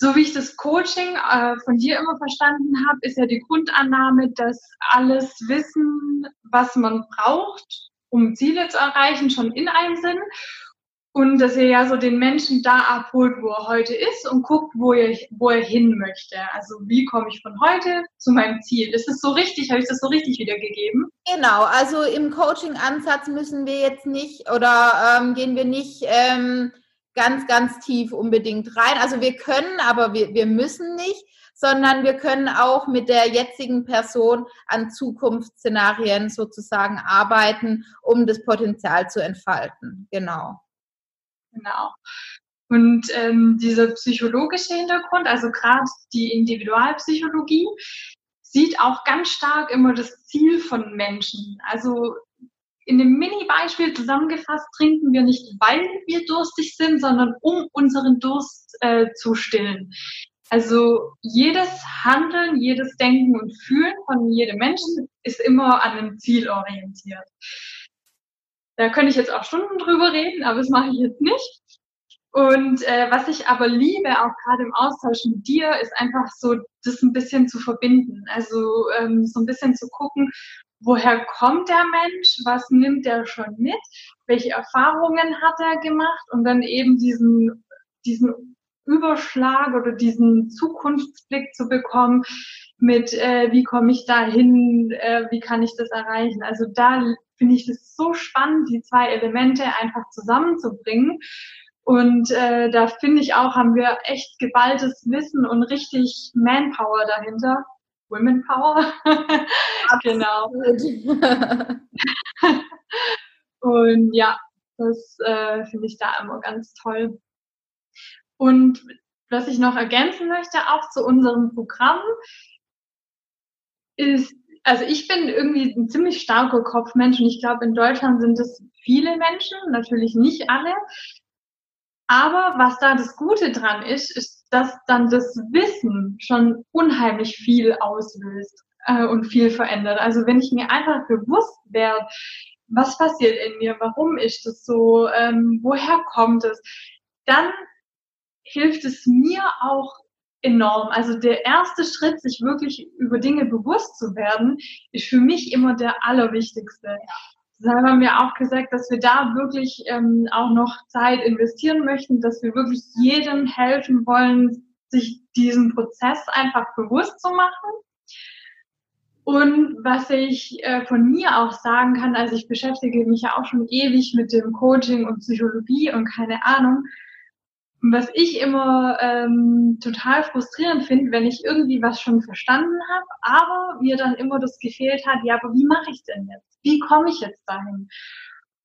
so wie ich das Coaching äh, von dir immer verstanden habe, ist ja die Grundannahme, dass alles Wissen, was man braucht, um Ziele zu erreichen, schon in einem sind. Und dass er ja so den Menschen da abholt, wo er heute ist und guckt, wo er, wo er hin möchte. Also wie komme ich von heute zu meinem Ziel? Ist das so richtig? Habe ich das so richtig wiedergegeben? Genau, also im Coaching-Ansatz müssen wir jetzt nicht oder ähm, gehen wir nicht ähm, ganz, ganz tief unbedingt rein. Also wir können, aber wir, wir müssen nicht, sondern wir können auch mit der jetzigen Person an Zukunftsszenarien sozusagen arbeiten, um das Potenzial zu entfalten. Genau. Genau. Und ähm, dieser psychologische Hintergrund, also gerade die Individualpsychologie, sieht auch ganz stark immer das Ziel von Menschen. Also in dem Mini-Beispiel zusammengefasst, trinken wir nicht, weil wir durstig sind, sondern um unseren Durst äh, zu stillen. Also jedes Handeln, jedes Denken und Fühlen von jedem Menschen ist immer an einem Ziel orientiert. Da könnte ich jetzt auch Stunden drüber reden, aber das mache ich jetzt nicht. Und äh, was ich aber liebe, auch gerade im Austausch mit dir, ist einfach so, das ein bisschen zu verbinden. Also ähm, so ein bisschen zu gucken, woher kommt der Mensch, was nimmt er schon mit, welche Erfahrungen hat er gemacht und dann eben diesen, diesen Überschlag oder diesen Zukunftsblick zu bekommen mit, äh, wie komme ich da hin, äh, wie kann ich das erreichen. Also da finde ich es so spannend, die zwei Elemente einfach zusammenzubringen. Und äh, da finde ich auch, haben wir echt geballtes Wissen und richtig Manpower dahinter. Women Power. genau. und ja, das äh, finde ich da immer ganz toll. Und was ich noch ergänzen möchte, auch zu unserem Programm, ist, also ich bin irgendwie ein ziemlich starker Kopfmensch und ich glaube, in Deutschland sind es viele Menschen, natürlich nicht alle. Aber was da das Gute dran ist, ist, dass dann das Wissen schon unheimlich viel auslöst äh, und viel verändert. Also wenn ich mir einfach bewusst werde, was passiert in mir, warum ist das so, ähm, woher kommt es, dann hilft es mir auch enorm. Also der erste Schritt, sich wirklich über Dinge bewusst zu werden, ist für mich immer der allerwichtigste. Deshalb haben wir auch gesagt, dass wir da wirklich ähm, auch noch Zeit investieren möchten, dass wir wirklich jedem helfen wollen, sich diesen Prozess einfach bewusst zu machen. Und was ich äh, von mir auch sagen kann, also ich beschäftige mich ja auch schon ewig mit dem Coaching und Psychologie und keine Ahnung. Was ich immer ähm, total frustrierend finde, wenn ich irgendwie was schon verstanden habe, aber mir dann immer das gefehlt hat, ja, aber wie mache ich denn jetzt? wie komme ich jetzt dahin?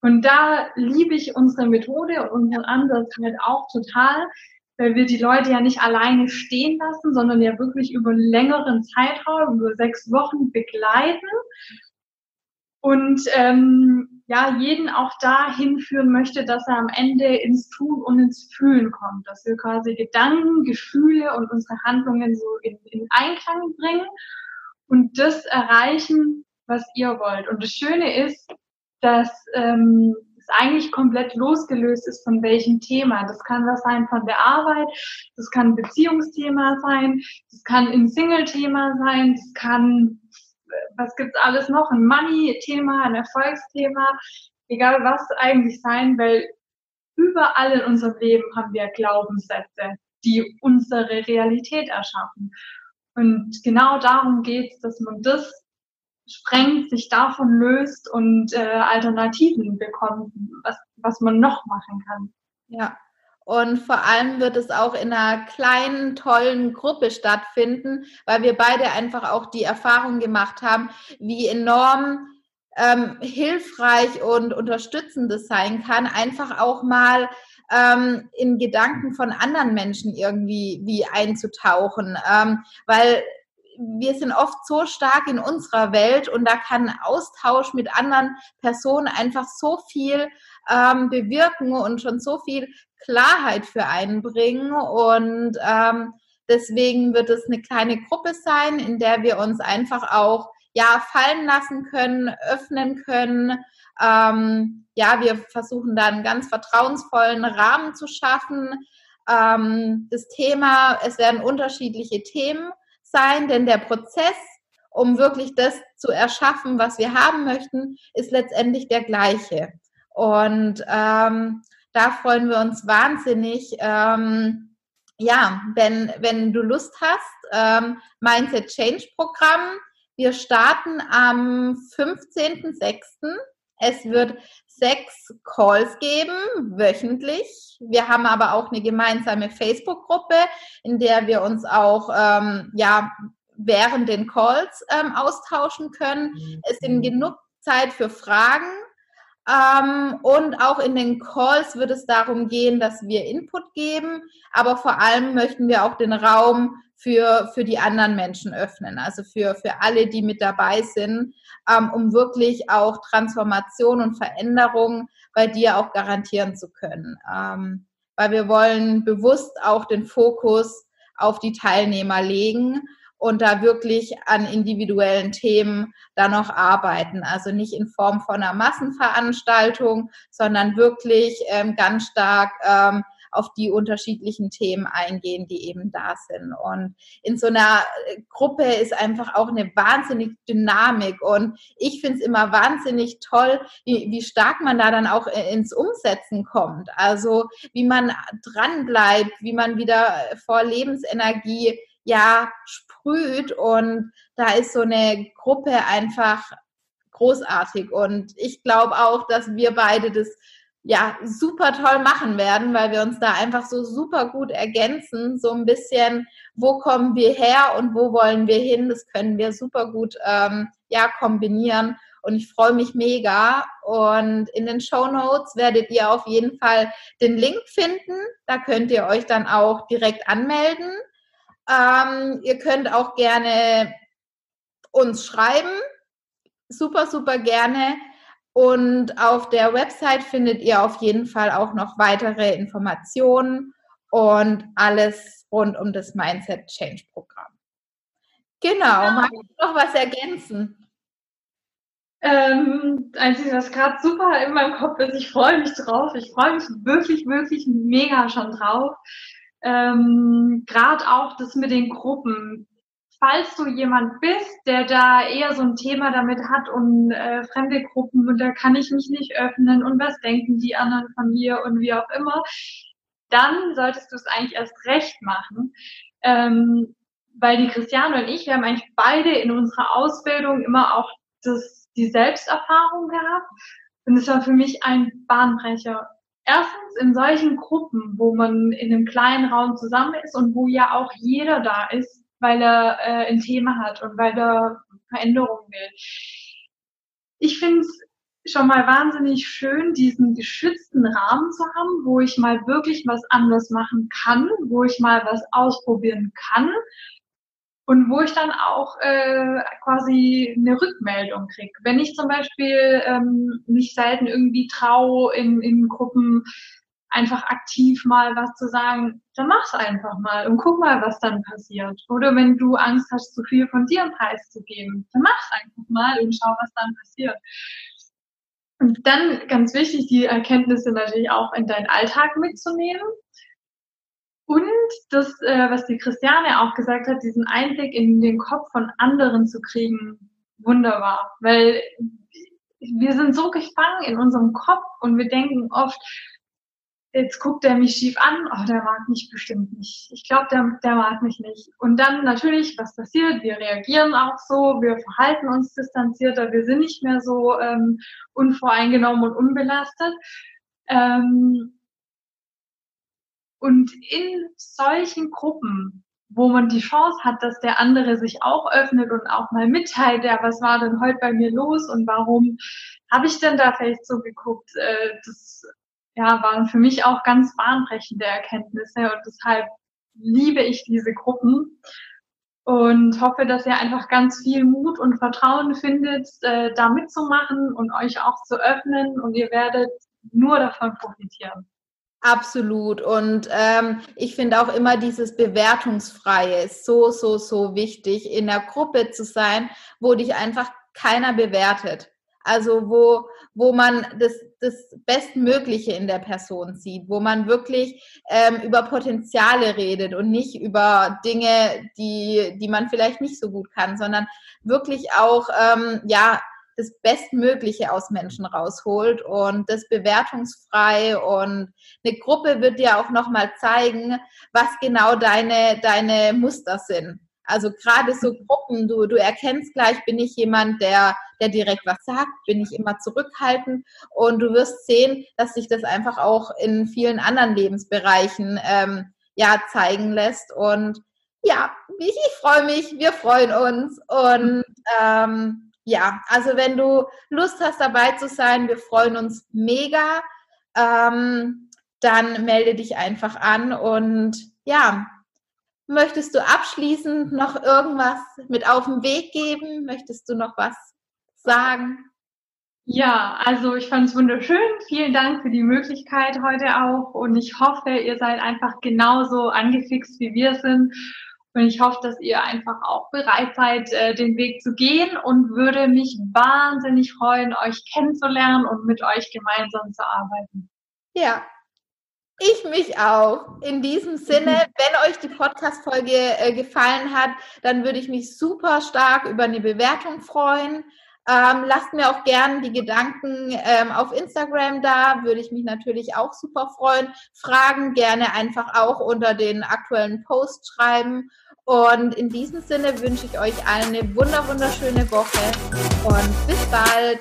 Und da liebe ich unsere Methode und unseren Ansatz halt auch total, weil wir die Leute ja nicht alleine stehen lassen, sondern ja wirklich über einen längeren Zeitraum, über sechs Wochen begleiten und ähm, ja, jeden auch dahin führen möchte, dass er am Ende ins Tun und ins Fühlen kommt, dass wir quasi Gedanken, Gefühle und unsere Handlungen so in, in Einklang bringen und das erreichen, was ihr wollt. Und das Schöne ist, dass ähm, es eigentlich komplett losgelöst ist von welchem Thema. Das kann was sein von der Arbeit, das kann ein Beziehungsthema sein, das kann ein Single-Thema sein, das kann, was gibt's alles noch, ein Money-Thema, ein Erfolgsthema, egal was eigentlich sein, weil überall in unserem Leben haben wir Glaubenssätze, die unsere Realität erschaffen. Und genau darum geht es, dass man das sprengt, sich davon löst und äh, Alternativen bekommt, was, was man noch machen kann. Ja. Und vor allem wird es auch in einer kleinen, tollen Gruppe stattfinden, weil wir beide einfach auch die Erfahrung gemacht haben, wie enorm ähm, hilfreich und unterstützend es sein kann, einfach auch mal ähm, in Gedanken von anderen Menschen irgendwie wie einzutauchen. Ähm, weil wir sind oft so stark in unserer Welt und da kann Austausch mit anderen Personen einfach so viel ähm, bewirken und schon so viel Klarheit für einen bringen. Und ähm, deswegen wird es eine kleine Gruppe sein, in der wir uns einfach auch ja fallen lassen können, öffnen können. Ähm, ja, wir versuchen da einen ganz vertrauensvollen Rahmen zu schaffen. Ähm, das Thema, es werden unterschiedliche Themen sein, denn der Prozess, um wirklich das zu erschaffen, was wir haben möchten, ist letztendlich der gleiche. Und ähm, da freuen wir uns wahnsinnig. Ähm, ja, wenn, wenn du Lust hast, ähm, Mindset Change Programm. Wir starten am 15.06. Es wird sechs Calls geben, wöchentlich. Wir haben aber auch eine gemeinsame Facebook-Gruppe, in der wir uns auch ähm, ja, während den Calls ähm, austauschen können. Mhm. Es sind genug Zeit für Fragen. Ähm, und auch in den Calls wird es darum gehen, dass wir Input geben, aber vor allem möchten wir auch den Raum für, für die anderen Menschen öffnen, also für, für alle, die mit dabei sind, ähm, um wirklich auch Transformation und Veränderung bei dir auch garantieren zu können. Ähm, weil wir wollen bewusst auch den Fokus auf die Teilnehmer legen und da wirklich an individuellen Themen da noch arbeiten. Also nicht in Form von einer Massenveranstaltung, sondern wirklich ähm, ganz stark ähm, auf die unterschiedlichen Themen eingehen, die eben da sind. Und in so einer äh, Gruppe ist einfach auch eine wahnsinnig Dynamik. Und ich finde es immer wahnsinnig toll, wie, wie stark man da dann auch äh, ins Umsetzen kommt. Also wie man dran bleibt, wie man wieder vor Lebensenergie ja sprüht. Und da ist so eine Gruppe einfach großartig. Und ich glaube auch, dass wir beide das ja, super toll machen werden, weil wir uns da einfach so super gut ergänzen. So ein bisschen, wo kommen wir her und wo wollen wir hin? Das können wir super gut ähm, ja, kombinieren. Und ich freue mich mega. Und in den Show Notes werdet ihr auf jeden Fall den Link finden. Da könnt ihr euch dann auch direkt anmelden. Ähm, ihr könnt auch gerne uns schreiben. Super, super gerne. Und auf der Website findet ihr auf jeden Fall auch noch weitere Informationen und alles rund um das Mindset Change Programm. Genau, ja. mag ich noch was ergänzen? Ähm, einzig, was gerade super in meinem Kopf ist, ich freue mich drauf. Ich freue mich wirklich, wirklich mega schon drauf. Ähm, gerade auch das mit den Gruppen falls du jemand bist, der da eher so ein Thema damit hat und äh, fremde Gruppen und da kann ich mich nicht öffnen und was denken die anderen von mir und wie auch immer, dann solltest du es eigentlich erst recht machen. Ähm, weil die Christiane und ich, wir haben eigentlich beide in unserer Ausbildung immer auch das, die Selbsterfahrung gehabt. Und es war für mich ein Bahnbrecher. Erstens in solchen Gruppen, wo man in einem kleinen Raum zusammen ist und wo ja auch jeder da ist, weil er äh, ein Thema hat und weil er Veränderungen will. Ich finde es schon mal wahnsinnig schön, diesen geschützten Rahmen zu haben, wo ich mal wirklich was anders machen kann, wo ich mal was ausprobieren kann und wo ich dann auch äh, quasi eine Rückmeldung kriege. Wenn ich zum Beispiel ähm, mich selten irgendwie traue, in, in Gruppen einfach aktiv mal was zu sagen, dann mach's einfach mal und guck mal, was dann passiert. Oder wenn du Angst hast, zu viel von dir preiszugeben, dann mach's einfach mal und schau, was dann passiert. Und dann ganz wichtig, die Erkenntnisse natürlich auch in deinen Alltag mitzunehmen. Das, äh, was die Christiane auch gesagt hat, diesen Einblick in den Kopf von anderen zu kriegen, wunderbar. Weil wir sind so gefangen in unserem Kopf und wir denken oft, jetzt guckt er mich schief an, oh, der mag mich bestimmt nicht. Ich glaube, der, der mag mich nicht. Und dann natürlich, was passiert? Wir reagieren auch so, wir verhalten uns distanzierter, wir sind nicht mehr so ähm, unvoreingenommen und unbelastet. Ähm, und in solchen Gruppen, wo man die Chance hat, dass der andere sich auch öffnet und auch mal mitteilt, ja, was war denn heute bei mir los und warum habe ich denn da vielleicht so geguckt? Äh, das ja, waren für mich auch ganz bahnbrechende Erkenntnisse und deshalb liebe ich diese Gruppen und hoffe, dass ihr einfach ganz viel Mut und Vertrauen findet, äh, da mitzumachen und euch auch zu öffnen und ihr werdet nur davon profitieren. Absolut. Und ähm, ich finde auch immer dieses Bewertungsfreie ist so, so, so wichtig, in der Gruppe zu sein, wo dich einfach keiner bewertet. Also wo, wo man das, das Bestmögliche in der Person sieht, wo man wirklich ähm, über Potenziale redet und nicht über Dinge, die, die man vielleicht nicht so gut kann, sondern wirklich auch, ähm, ja, das Bestmögliche aus Menschen rausholt und das bewertungsfrei. Und eine Gruppe wird dir auch nochmal zeigen, was genau deine, deine Muster sind. Also gerade so Gruppen, du, du erkennst gleich, bin ich jemand, der, der direkt was sagt, bin ich immer zurückhaltend. Und du wirst sehen, dass sich das einfach auch in vielen anderen Lebensbereichen ähm, ja zeigen lässt. Und ja, ich, ich freue mich, wir freuen uns. Und ähm, ja, also wenn du Lust hast dabei zu sein, wir freuen uns mega, ähm, dann melde dich einfach an und ja, Möchtest du abschließend noch irgendwas mit auf den Weg geben? Möchtest du noch was sagen? Ja, also ich fand es wunderschön. Vielen Dank für die Möglichkeit heute auch. Und ich hoffe, ihr seid einfach genauso angefixt, wie wir sind. Und ich hoffe, dass ihr einfach auch bereit seid, äh, den Weg zu gehen und würde mich wahnsinnig freuen, euch kennenzulernen und mit euch gemeinsam zu arbeiten. Ja, ich mich auch. In diesem Sinne, wenn euch die Podcast-Folge äh, gefallen hat, dann würde ich mich super stark über eine Bewertung freuen. Ähm, lasst mir auch gerne die Gedanken ähm, auf Instagram da, würde ich mich natürlich auch super freuen. Fragen gerne einfach auch unter den aktuellen Post schreiben. Und in diesem Sinne wünsche ich euch eine wunder wunderschöne Woche und bis bald.